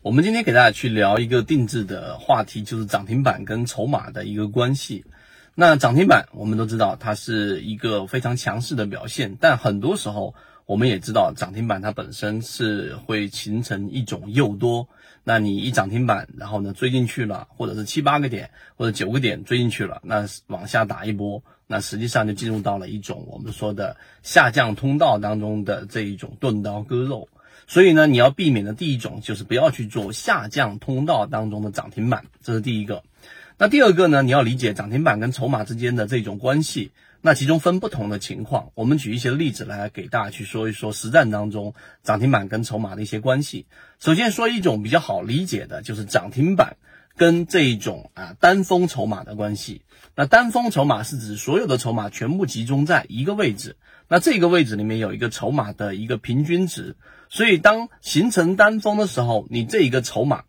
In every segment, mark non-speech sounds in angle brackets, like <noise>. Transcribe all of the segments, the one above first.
我们今天给大家去聊一个定制的话题，就是涨停板跟筹码的一个关系。那涨停板我们都知道它是一个非常强势的表现，但很多时候我们也知道涨停板它本身是会形成一种诱多。那你一涨停板，然后呢追进去了，或者是七八个点或者九个点追进去了，那往下打一波，那实际上就进入到了一种我们说的下降通道当中的这一种钝刀割肉。所以呢，你要避免的第一种就是不要去做下降通道当中的涨停板，这是第一个。那第二个呢，你要理解涨停板跟筹码之间的这种关系，那其中分不同的情况。我们举一些例子来给大家去说一说实战当中涨停板跟筹码的一些关系。首先说一种比较好理解的，就是涨停板跟这种啊单峰筹码的关系。那单峰筹码是指所有的筹码全部集中在一个位置，那这个位置里面有一个筹码的一个平均值。所以，当形成单峰的时候，你这一个筹码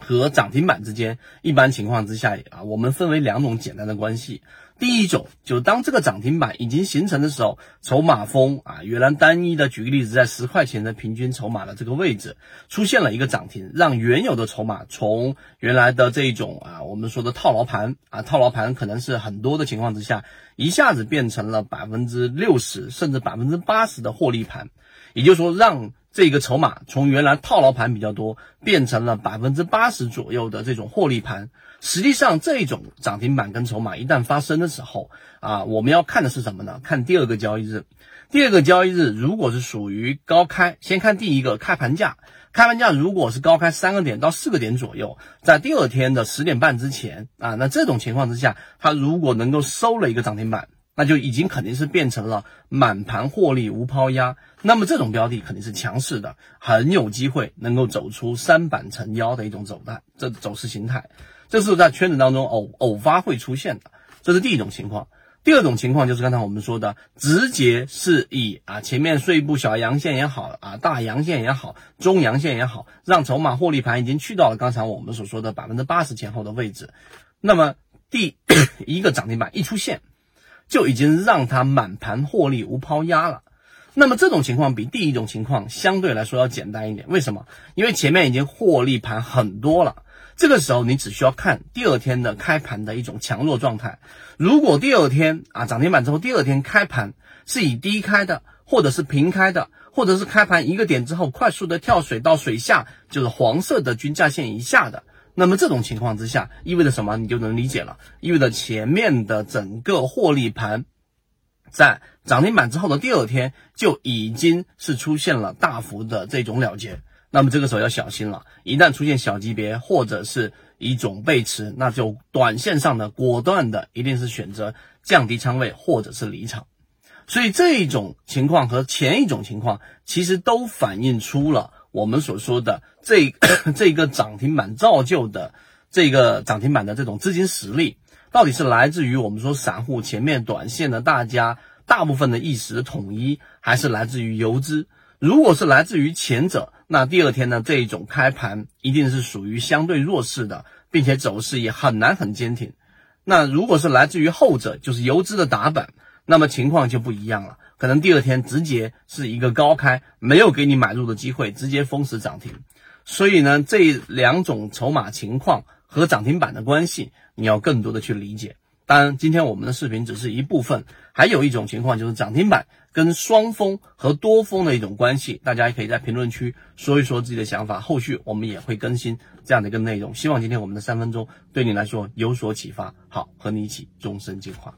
和涨停板之间，一般情况之下啊，我们分为两种简单的关系。第一种就是当这个涨停板已经形成的时候，筹码峰啊，原来单一的，举个例子，在十块钱的平均筹码的这个位置出现了一个涨停，让原有的筹码从原来的这种啊，我们说的套牢盘啊，套牢盘可能是很多的情况之下，一下子变成了百分之六十甚至百分之八十的获利盘。也就是说，让这个筹码从原来套牢盘比较多，变成了百分之八十左右的这种获利盘。实际上，这种涨停板跟筹码一旦发生的时候，啊，我们要看的是什么呢？看第二个交易日。第二个交易日如果是属于高开，先看第一个开盘价。开盘价如果是高开三个点到四个点左右，在第二天的十点半之前，啊，那这种情况之下，它如果能够收了一个涨停板。那就已经肯定是变成了满盘获利无抛压，那么这种标的肯定是强势的，很有机会能够走出三板成妖的一种走态，这走势形态，这是在圈子当中偶偶发会出现的，这是第一种情况。第二种情况就是刚才我们说的，直接是以啊前面碎步小阳线也好啊大阳线也好中阳线也好，让筹码获利盘已经去到了刚才我们所说的百分之八十前后的位置，那么第一个涨停板一出现。就已经让它满盘获利无抛压了，那么这种情况比第一种情况相对来说要简单一点。为什么？因为前面已经获利盘很多了，这个时候你只需要看第二天的开盘的一种强弱状态。如果第二天啊涨停板之后，第二天开盘是以低开的，或者是平开的，或者是开盘一个点之后快速的跳水到水下，就是黄色的均价线以下的。那么这种情况之下，意味着什么？你就能理解了，意味着前面的整个获利盘，在涨停板之后的第二天就已经是出现了大幅的这种了结。那么这个时候要小心了，一旦出现小级别或者是一种背驰，那就短线上的果断的一定是选择降低仓位或者是离场。所以这一种情况和前一种情况其实都反映出了。我们所说的这 <coughs> 这个涨停板造就的这个涨停板的这种资金实力，到底是来自于我们说散户前面短线的大家大部分的意识统一，还是来自于游资？如果是来自于前者，那第二天呢这一种开盘一定是属于相对弱势的，并且走势也很难很坚挺。那如果是来自于后者，就是游资的打板，那么情况就不一样了。可能第二天直接是一个高开，没有给你买入的机会，直接封死涨停。所以呢，这两种筹码情况和涨停板的关系，你要更多的去理解。当然，今天我们的视频只是一部分，还有一种情况就是涨停板跟双峰和多峰的一种关系。大家也可以在评论区说一说自己的想法，后续我们也会更新这样的一个内容。希望今天我们的三分钟对你来说有所启发。好，和你一起终身进化。